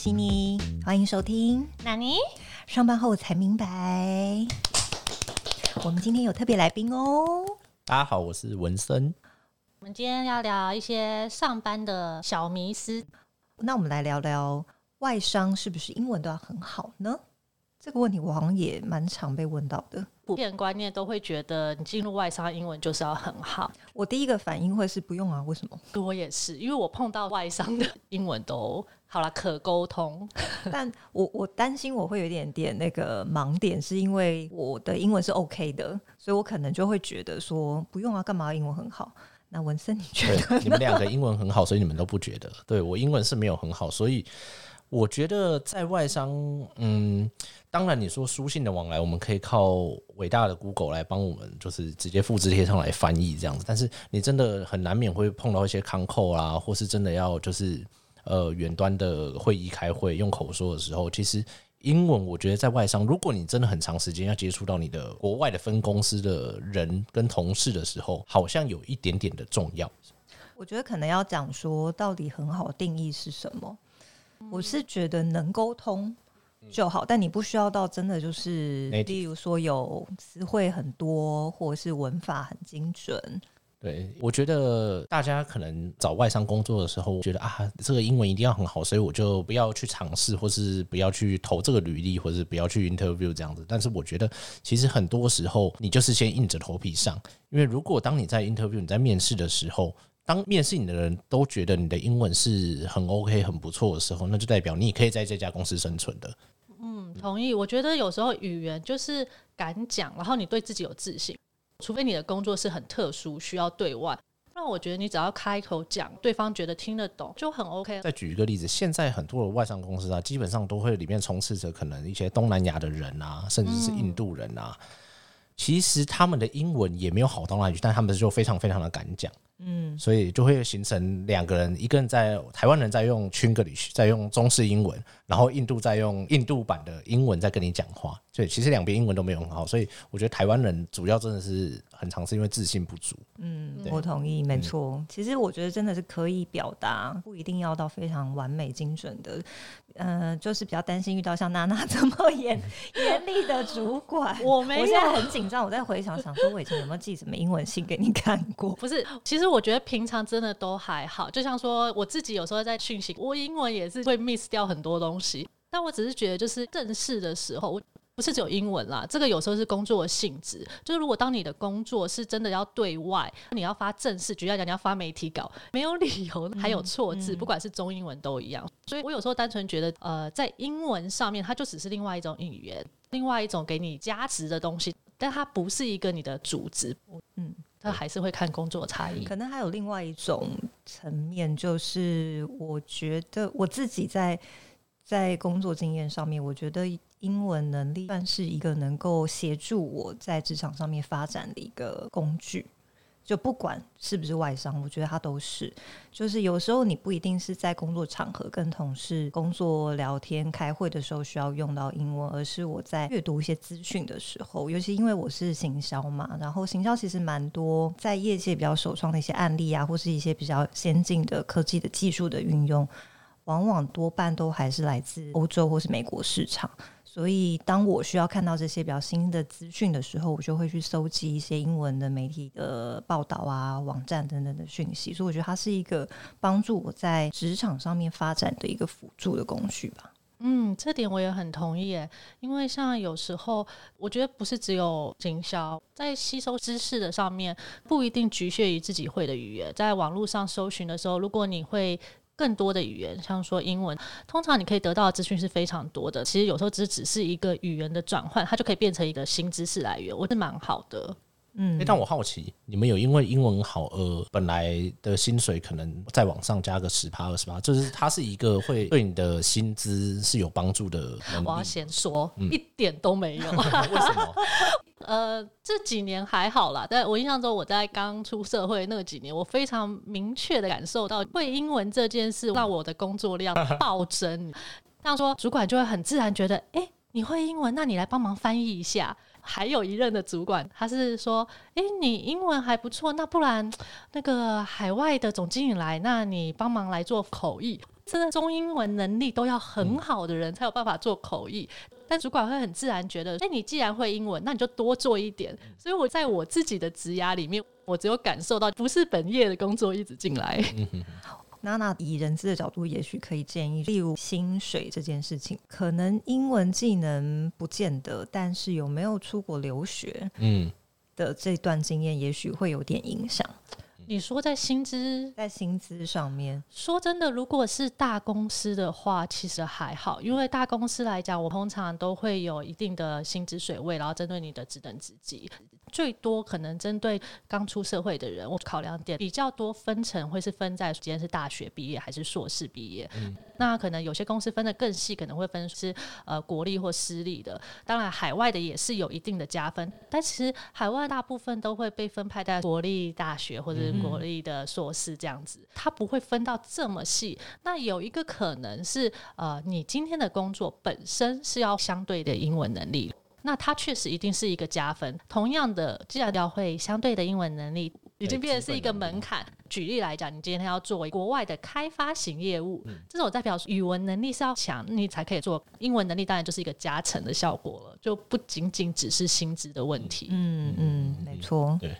悉尼，欢迎收听。纳尼？上班后才明白，我们今天有特别来宾哦。大家好，我是文森。我们今天要聊一些上班的小迷思。那我们来聊聊外商是不是英文都要很好呢？这个问题我好像也蛮常被问到的。普遍观念都会觉得你进入外商英文就是要很好。我第一个反应会是不用啊，为什么？我也是，因为我碰到外商的英文都好了，可沟通。但我我担心我会有一点点那个盲点，是因为我的英文是 OK 的，所以我可能就会觉得说不用啊，干嘛英文很好？那文森你觉得？你们两个英文很好，所以你们都不觉得？对我英文是没有很好，所以我觉得在外商，嗯。当然，你说书信的往来，我们可以靠伟大的 Google 来帮我们，就是直接复制贴上来翻译这样子。但是你真的很难免会碰到一些康扣啊，或是真的要就是呃远端的会议开会用口说的时候，其实英文我觉得在外商，如果你真的很长时间要接触到你的国外的分公司的人跟同事的时候，好像有一点点的重要。我觉得可能要讲说，到底很好定义是什么？我是觉得能沟通。就好，但你不需要到真的就是，例如说有词汇很多，或者是文法很精准。对，我觉得大家可能找外商工作的时候，觉得啊，这个英文一定要很好，所以我就不要去尝试，或是不要去投这个履历，或是不要去 interview 这样子。但是我觉得，其实很多时候你就是先硬着头皮上，因为如果当你在 interview 你在面试的时候。当面试你的人都觉得你的英文是很 OK、很不错的时候，那就代表你也可以在这家公司生存的。嗯，同意。我觉得有时候语言就是敢讲，然后你对自己有自信。除非你的工作是很特殊，需要对外，那我觉得你只要开口讲，对方觉得听得懂就很 OK。再举一个例子，现在很多的外商公司啊，基本上都会里面充斥着可能一些东南亚的人啊，甚至是印度人啊。其实他们的英文也没有好到哪里去，但他们就非常非常的敢讲。嗯，所以就会形成两个人，一个人在台湾人在用 Chinglish，在用中式英文，然后印度在用印度版的英文在跟你讲话。所以其实两边英文都没有很好，所以我觉得台湾人主要真的是很常是因为自信不足。嗯，我同意，没错。其实我觉得真的是可以表达，不一定要到非常完美精准的。嗯，就是比较担心遇到像娜娜这么严 严厉的主管。我没有，我现在很紧张。我在回想，想说我以前有没有寄什么英文信给你看过？不是，其实我觉得平常真的都还好。就像说我自己有时候在讯息，我英文也是会 miss 掉很多东西。但我只是觉得，就是正式的时候，我不是只有英文啦。这个有时候是工作的性质，就是如果当你的工作是真的要对外，你要发正式，举例讲，你要发媒体稿，没有理由还有错字，不管是中英文都一样。所以我有时候单纯觉得，呃，在英文上面，它就只是另外一种语言，另外一种给你加值的东西，但它不是一个你的主职。嗯，它还是会看工作差异。可能还有另外一种层面，就是我觉得我自己在。在工作经验上面，我觉得英文能力算是一个能够协助我在职场上面发展的一个工具。就不管是不是外商，我觉得它都是。就是有时候你不一定是在工作场合跟同事工作聊天、开会的时候需要用到英文，而是我在阅读一些资讯的时候，尤其因为我是行销嘛，然后行销其实蛮多在业界比较首创的一些案例啊，或是一些比较先进的科技的技术的运用。往往多半都还是来自欧洲或是美国市场，所以当我需要看到这些比较新的资讯的时候，我就会去搜集一些英文的媒体的报道啊、网站等等的讯息。所以我觉得它是一个帮助我在职场上面发展的一个辅助的工具吧。嗯，这点我也很同意诶，因为像有时候我觉得不是只有营销在吸收知识的上面，不一定局限于自己会的语言，在网络上搜寻的时候，如果你会。更多的语言，像说英文，通常你可以得到的资讯是非常多的。其实有时候只只是一个语言的转换，它就可以变成一个新知识来源，我是蛮好的。嗯，但我好奇，你们有因为英文好而本来的薪水可能再往上加个十趴二十趴，就是它是一个会对你的薪资是有帮助的。我要先说，一点都没有。为什么？呃，这几年还好啦，但我印象中我在刚出社会那几年，我非常明确的感受到会英文这件事让我的工作量 暴增。像说主管就会很自然觉得，哎，你会英文，那你来帮忙翻译一下。还有一任的主管，他是说：“哎，你英文还不错，那不然 那个海外的总经理来，那你帮忙来做口译。”真的中英文能力都要很好的人才有办法做口译。但主管会很自然觉得，哎，你既然会英文，那你就多做一点。所以我在我自己的职涯里面，我只有感受到不是本业的工作一直进来。娜娜以人资的角度，也许可以建议，例如薪水这件事情，可能英文技能不见得，但是有没有出国留学，嗯，的这段经验，也许会有点影响。你说在薪资，在薪资上面，说真的，如果是大公司的话，其实还好，因为大公司来讲，我通常都会有一定的薪资水位，然后针对你的职等职级。最多可能针对刚出社会的人，我考量点比较多分成会是分在今天是大学毕业还是硕士毕业。嗯，那可能有些公司分的更细，可能会分是呃国立或私立的。当然，海外的也是有一定的加分，但其实海外大部分都会被分派在国立大学或者是国立的硕士这样子，它不会分到这么细。那有一个可能是呃，你今天的工作本身是要相对的英文能力。那它确实一定是一个加分。同样的，既然要会相对的英文能力，已经变成是一个门槛。举例来讲，你今天要做国外的开发型业务，这种代表语文能力是要强，你才可以做。英文能力当然就是一个加成的效果了，就不仅仅只是薪资的问题。嗯嗯，没错。对，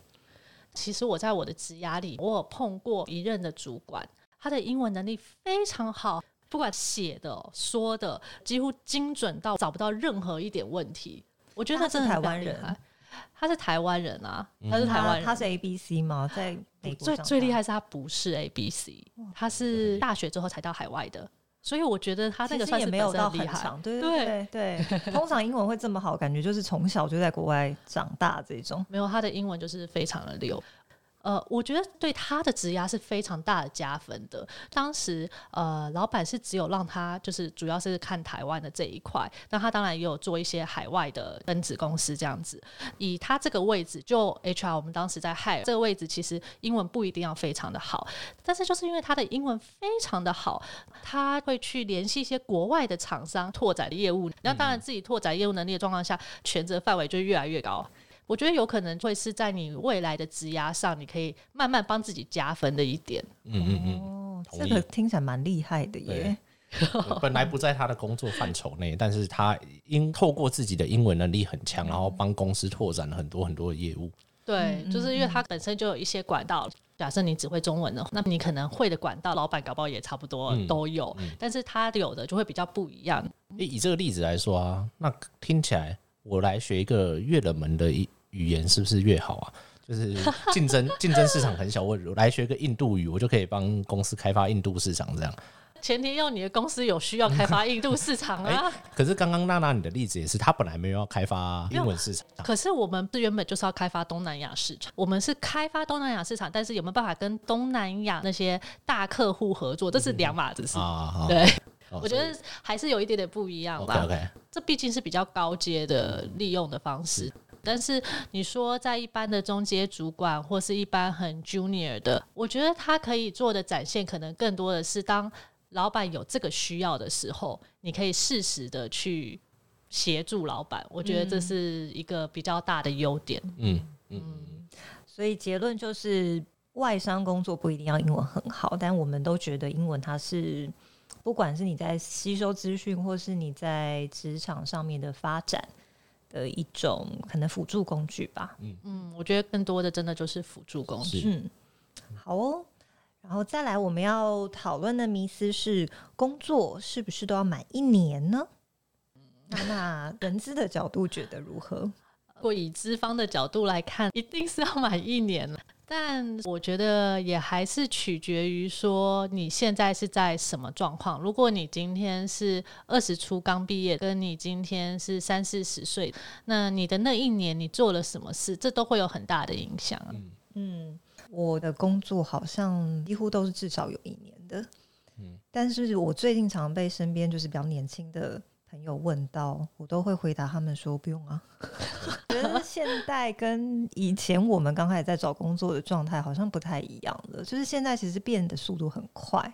其实我在我的职涯里，我有碰过一任的主管，他的英文能力非常好，不管写的、说的，几乎精准到找不到任何一点问题。我觉得他是台湾人，他是台湾人啊，他是台湾人，他是 A B C 吗？在美国最最厉害是他不是 A B C，他是大学之后才到海外的，所以我觉得他那个算是没有到很强，对对。对对。通常英文会这么好，感觉就是从小就在国外长大这种，没有他的英文就是非常的溜。呃，我觉得对他的职压是非常大的加分的。当时，呃，老板是只有让他就是主要是看台湾的这一块，那他当然也有做一些海外的分子公司这样子。以他这个位置，就 HR，我们当时在 hire 这个位置，其实英文不一定要非常的好，但是就是因为他的英文非常的好，他会去联系一些国外的厂商拓展业务。那当然自己拓展业务能力的状况下，权责范围就越来越高。我觉得有可能会是在你未来的职涯上，你可以慢慢帮自己加分的一点。嗯嗯嗯，哦，这个听起来蛮厉害的耶。本来不在他的工作范畴内，但是他因透过自己的英文能力很强，然后帮公司拓展了很多很多的业务。对，就是因为他本身就有一些管道。假设你只会中文的，那你可能会的管道，老板搞不好也差不多都有，但是他有的就会比较不一样。以这个例子来说啊，那听起来我来学一个越冷门的一。语言是不是越好啊？就是竞争竞争市场很小，我来学个印度语，我就可以帮公司开发印度市场。这样前提要你的公司有需要开发印度市场啊。可是刚刚娜娜你的例子也是，他本来没有要开发英文市场。可是我们是原本就是要开发东南亚市场，我们是开发东南亚市场，但是有没有办法跟东南亚那些大客户合作，这是两码子事。对，我觉得还是有一点点不一样吧。这毕竟是比较高阶的利用的方式。但是你说在一般的中阶主管或是一般很 junior 的，我觉得他可以做的展现，可能更多的是当老板有这个需要的时候，你可以适时的去协助老板。我觉得这是一个比较大的优点。嗯嗯，所以结论就是，外商工作不一定要英文很好，但我们都觉得英文它是，不管是你在吸收资讯，或是你在职场上面的发展。的一种可能辅助工具吧。嗯嗯，我觉得更多的真的就是辅助工具。嗯，好哦。然后再来，我们要讨论的迷思是：工作是不是都要满一年呢？那那人资的角度觉得如何？如果以资方的角度来看，一定是要满一年了。但我觉得也还是取决于说你现在是在什么状况。如果你今天是二十出刚毕业，跟你今天是三四十岁，那你的那一年你做了什么事，这都会有很大的影响。嗯，我的工作好像几乎都是至少有一年的。嗯，但是我最近常被身边就是比较年轻的。朋友问到，我都会回答他们说不用啊。觉得现在跟以前我们刚开始在找工作的状态好像不太一样了，就是现在其实变的速度很快。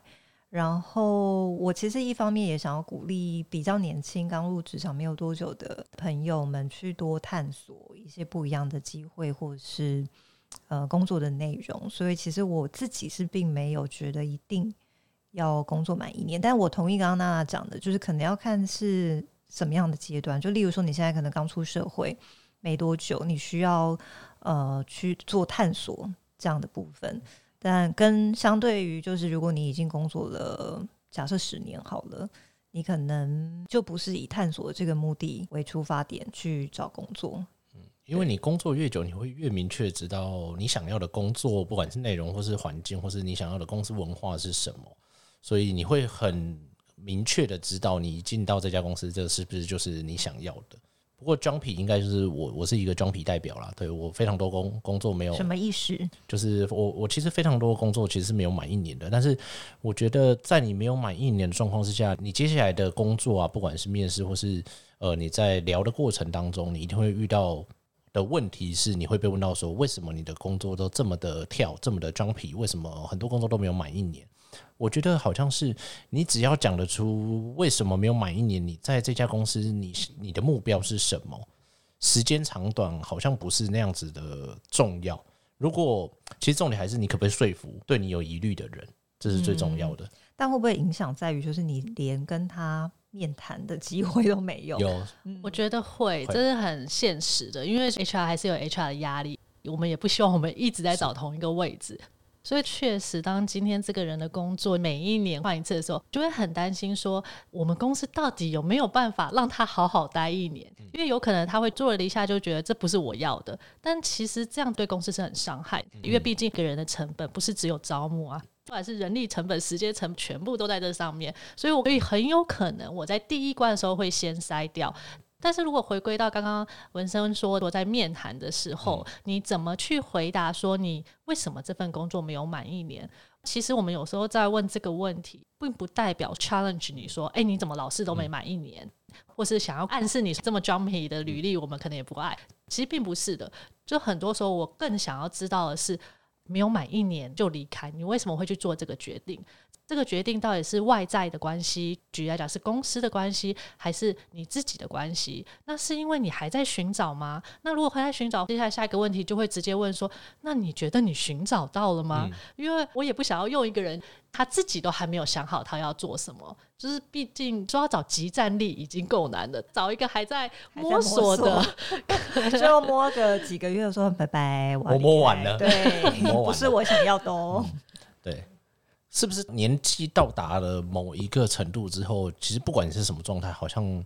然后我其实一方面也想要鼓励比较年轻、刚入职场没有多久的朋友们去多探索一些不一样的机会，或者是呃工作的内容。所以其实我自己是并没有觉得一定要工作满一年。但我同意刚刚娜娜讲的，就是可能要看是什么样的阶段。就例如说，你现在可能刚出社会没多久，你需要呃去做探索这样的部分。但跟相对于就是，如果你已经工作了，假设十年好了，你可能就不是以探索这个目的为出发点去找工作。因为你工作越久，你会越明确知道你想要的工作，不管是内容或是环境，或是你想要的公司文化是什么，所以你会很明确的知道你进到这家公司，这是不是就是你想要的。不过 Jumpy 应该就是我，我是一个 Jumpy 代表啦。对我非常多工工作没有什么意思，就是我我其实非常多工作其实是没有满一年的。但是我觉得在你没有满一年的状况之下，你接下来的工作啊，不管是面试或是呃你在聊的过程当中，你一定会遇到。的问题是，你会被问到说，为什么你的工作都这么的跳，这么的装皮？为什么很多工作都没有满一年？我觉得好像是你只要讲得出为什么没有满一年，你在这家公司，你你的目标是什么？时间长短好像不是那样子的重要。如果其实重点还是你可不可以说服对你有疑虑的人，这是最重要的。但会不会影响在于，就是你连跟他。面谈的机会都没有。有，我觉得会，这是很现实的，因为 HR 还是有 HR 的压力，我们也不希望我们一直在找同一个位置，所以确实，当今天这个人的工作每一年换一次的时候，就会很担心说，我们公司到底有没有办法让他好好待一年？因为有可能他会做了一下就觉得这不是我要的，但其实这样对公司是很伤害，因为毕竟个人的成本不是只有招募啊。不管是人力成本、时间成本，全部都在这上面，所以我可以很有可能我在第一关的时候会先筛掉。但是如果回归到刚刚文生说，我在面谈的时候，你怎么去回答说你为什么这份工作没有满一年？其实我们有时候在问这个问题，并不代表 challenge 你说，哎，你怎么老是都没满一年，或是想要暗示你这么 jumpy 的履历，我们可能也不爱。其实并不是的，就很多时候我更想要知道的是。没有满一年就离开，你为什么会去做这个决定？这个决定到底是外在的关系，举例来讲是公司的关系，还是你自己的关系？那是因为你还在寻找吗？那如果还在寻找，接下来下一个问题就会直接问说：那你觉得你寻找到了吗？因为我也不想要用一个人他自己都还没有想好他要做什么，就是毕竟说要找集战力已经够难了，找一个还在摸索的，就摸个几个月说拜拜，我摸完了，对，不是我想要的哦，对。是不是年纪到达了某一个程度之后，其实不管你是什么状态，好像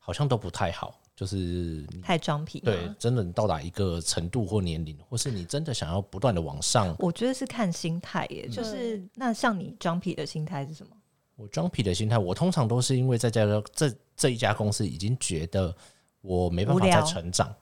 好像都不太好，就是太装皮。对，真的你到达一个程度或年龄，或是你真的想要不断的往上，我觉得是看心态耶。就是那像你装皮的心态是什么？我装皮的心态，我通常都是因为在这这这一家公司已经觉得我没办法再成长。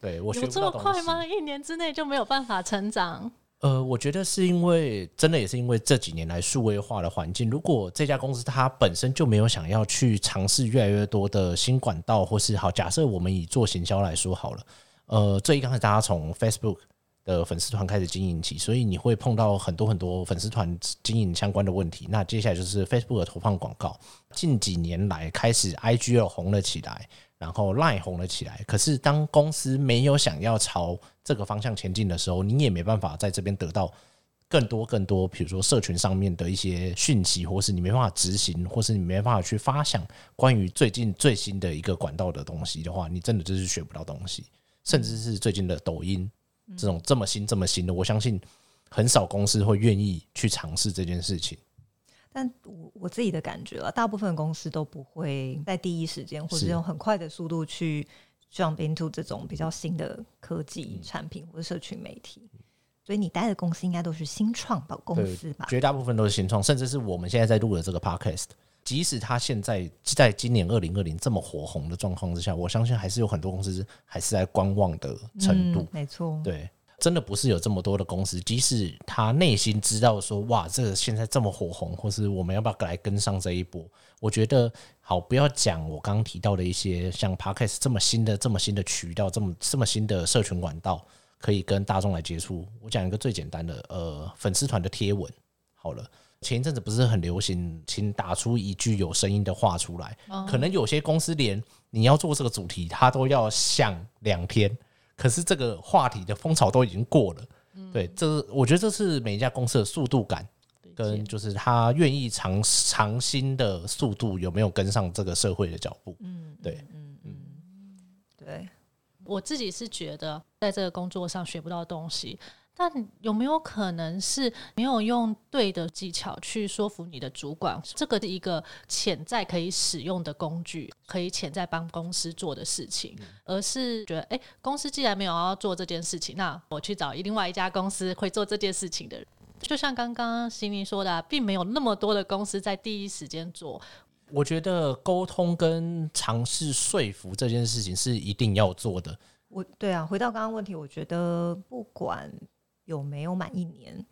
对我有这么快吗？一年之内就没有办法成长？呃，我觉得是因为真的也是因为这几年来数位化的环境，如果这家公司它本身就没有想要去尝试越来越多的新管道，或是好，假设我们以做行销来说好了，呃，最一刚才大家从 Facebook 的粉丝团开始经营起，所以你会碰到很多很多粉丝团经营相关的问题。那接下来就是 Facebook 投放广告，近几年来开始 IG 又红了起来。然后赖红了起来，可是当公司没有想要朝这个方向前进的时候，你也没办法在这边得到更多更多，比如说社群上面的一些讯息，或是你没办法执行，或是你没办法去发想关于最近最新的一个管道的东西的话，你真的就是学不到东西。甚至是最近的抖音这种这么新这么新的，我相信很少公司会愿意去尝试这件事情。但我我自己的感觉啊，大部分公司都不会在第一时间或者用很快的速度去 jump into 这种比较新的科技产品或者社群媒体。所以你待的公司应该都是新创的公司吧？绝大部分都是新创，甚至是我们现在在录的这个 podcast，即使它现在在今年二零二零这么火红的状况之下，我相信还是有很多公司还是在观望的程度。没错，对。真的不是有这么多的公司，即使他内心知道说，哇，这个现在这么火红，或是我们要不要来跟上这一波？我觉得好，不要讲我刚刚提到的一些像 Podcast 这么新的、这么新的渠道，这么这么新的社群管道，可以跟大众来接触。我讲一个最简单的，呃，粉丝团的贴文。好了，前一阵子不是很流行，请打出一句有声音的话出来。可能有些公司连你要做这个主题，他都要想两天。可是这个话题的风潮都已经过了，对，这我觉得这是每一家公司的速度感跟就是他愿意尝尝新的速度有没有跟上这个社会的脚步？嗯，对嗯嗯，对，我自己是觉得在这个工作上学不到东西，但有没有可能是没有用对的技巧去说服你的主管？这个是一个潜在可以使用的工具，可以潜在帮公司做的事情，而是觉得，诶，公司既然没有要做这件事情，那我去找另外一家公司会做这件事情的人。就像刚刚悉尼说的、啊，并没有那么多的公司在第一时间做，我觉得沟通跟尝试说服这件事情是一定要做的。我对啊，回到刚刚问题，我觉得不管有没有满一年，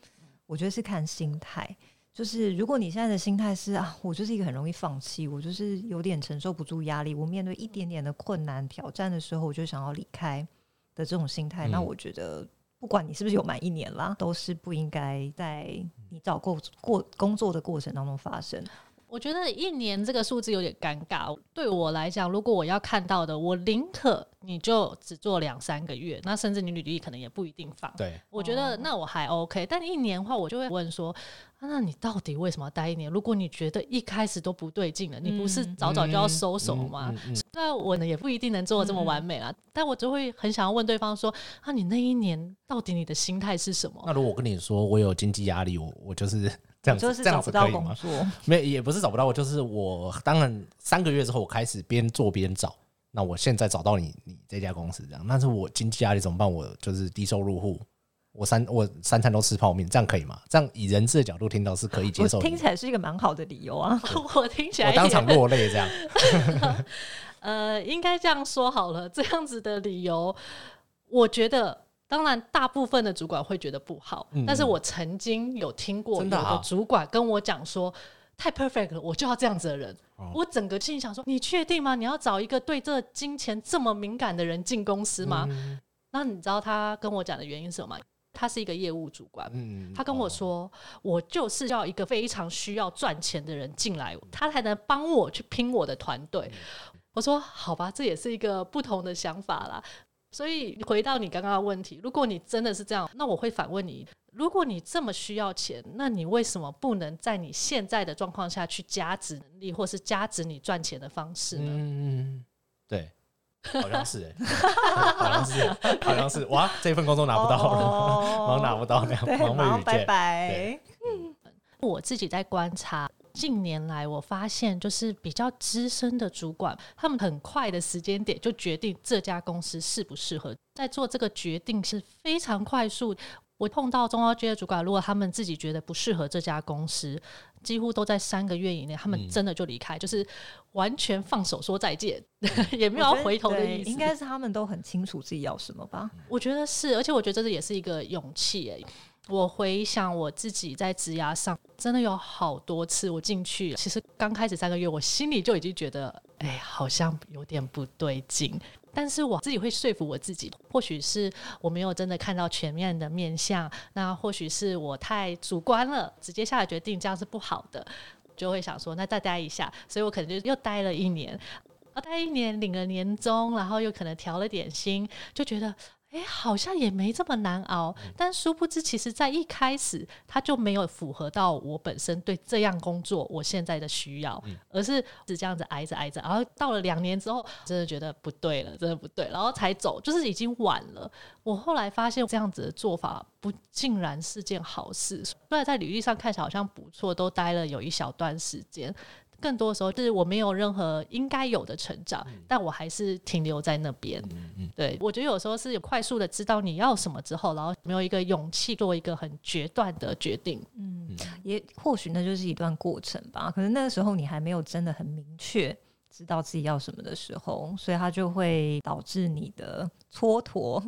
我觉得是看心态。就是如果你现在的心态是啊，我就是一个很容易放弃，我就是有点承受不住压力，我面对一点点的困难挑战的时候，我就想要离开的这种心态，那嗯我觉得不管你是不是有满一年啦，都是不应该在你找过过工作的过程当中发生。我觉得一年这个数字有点尴尬。对我来讲，如果我要看到的，我宁可你就只做两三个月，那甚至你履历可能也不一定放。对，我觉得那我还 OK，但一年的话，我就会问说，啊、那你到底为什么要待一年？如果你觉得一开始都不对劲了，你不是早早就要收手吗？嗯嗯嗯虽然我呢也不一定能做的这么完美啦，但我就会很想要问对方说，啊，你那一年到底你的心态是什么？那如果我跟你说我有经济压力，我我就是这样子，就是找不到子可以吗？工作，没有，也不是找不到，我就是我当然三个月之后我开始边做边找。那我现在找到你你这家公司这样，但是我经济压力怎么办？我就是低收入户，我三我三餐都吃泡面，这样可以吗？这样以人质的角度听到是可以接受的。听起来是一个蛮好的理由啊。我听起来我当场落泪，这样 呃，应该这样说好了，这样子的理由，我觉得。当然，大部分的主管会觉得不好，嗯但是我曾经有听过有真的主管跟我讲说，太 perfect 了，我就要这样子的人。哦我整个心里想说，你确定吗？你要找一个对这金钱这么敏感的人进公司吗？嗯那你知道他跟我讲的原因是什么？他是一个业务主管，嗯他跟我哦说，我就是要一个非常需要赚钱的人进来，他才能帮我去拼我的团队。我说好吧，这也是一个不同的想法啦。所以回到你刚刚的问题，如果你真的是这样，那我会反问你：如果你这么需要钱，那你为什么不能在你现在的状况下去加值能力，或是加值你赚钱的方式呢？嗯，对，好像是哎、好像是，好像是，哇，这份工作拿不到了，哦 忙拿不到，那样对，忙忙拜。拜。我自己在观察，近年来我发现，就是比较资深的主管，他们很快的时间点就决定这家公司适不适合，在做这个决定是非常快速。我碰到中高阶的主管，如果他们自己觉得不适合这家公司，几乎都在三个月以内，他们嗯真的就离开，就是完全放手说再见，也没有回头的意思。应该是他们都很清楚自己要什么吧。我觉得是，而且我觉得这也是一个勇气诶。我回想我自己在职涯上，真的有好多次我进去，其实刚开始三个月，我心里就已经觉得，哎，好像有点不对劲。但是我自己会说服我自己，或许是我没有真的看到全面的面相，那或许是我太主观了，直接下了决定，这样是不好的，就会想说，那再待一下，所以我可能就又待了一年。啊，待一年领了年终，然后又可能调了点薪，就觉得哎，好像也没这么难熬。但殊不知，其实在一开始他就没有符合到我本身对这样工作我现在的需要，而是是这样子挨着挨着，然后到了两年之后，真的觉得不对了，真的不对，然后才走，就是已经晚了。我后来发现这样子的做法不竟然是件好事，虽然在履历上看起来好像不错，都待了有一小段时间。更多的时候，就是我没有任何应该有的成长，但我还是停留在那边。对我觉得有时候是有快速的知道你要什么之后，然后没有一个勇气做一个很决断的决定。嗯也或许那就是一段过程吧。可是那个时候你还没有真的很明确知道自己要什么的时候，所以它就会导致你的蹉跎，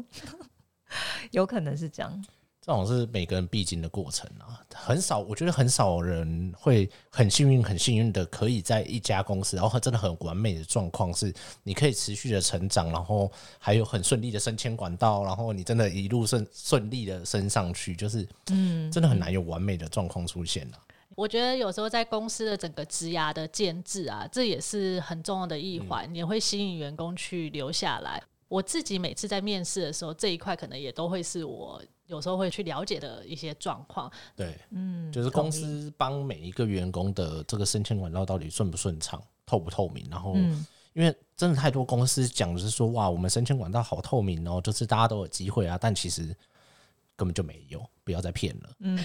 有可能是这样。这种是每个人必经的过程啊，很少，我觉得很少人会很幸运、很幸运的可以在一家公司，然后真的很完美的状况是，你可以持续的成长，然后还有很顺利的升迁管道，然后你真的一路顺顺利的升上去，就是嗯，真的很难有完美的状况出现啊。我觉得有时候在公司的整个职涯的建制啊，这也是很重要的一环，也会吸引员工去留下来。我自己每次在面试的时候，这一块可能也都会是我有时候会去了解的一些状况。对，嗯，就是公司帮每一个员工的这个升迁管道到底顺不顺畅、透不透明，然后。嗯因为真的太多公司讲的是说，哇，我们升迁管道好透明哦，就是大家都有机会啊，但其实根本就没有，不要再骗了。嗯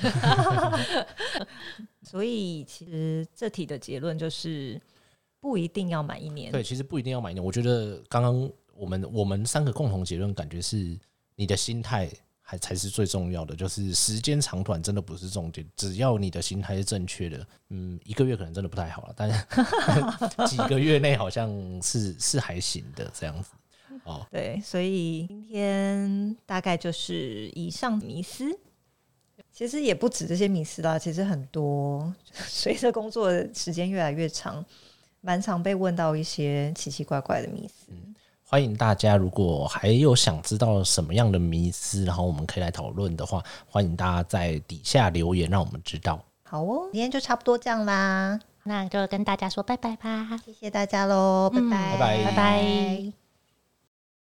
所以其实这题的结论就是不一定要满一年。对，其实不一定要满一年。我觉得刚刚我们我们三个共同结论，感觉是你的心态还才是最重要的，就是时间长短真的不是重点，只要你的心态是正确的，嗯，一个月可能真的不太好了，但是 几个月内好像是是还行的这样子。哦，对，所以今天大概就是以上迷思。其实也不止这些迷思啦，其实很多 随着工作的时间越来越长，蛮常被问到一些奇奇怪怪的迷思。欢迎大家，如果还有想知道什么样的迷思，然后我们可以来讨论的话，欢迎大家在底下留言，让我们知道。好哦，今天就差不多这样啦，那就跟大家说拜拜吧。谢谢大家喽，拜嗯拜，拜拜。拜拜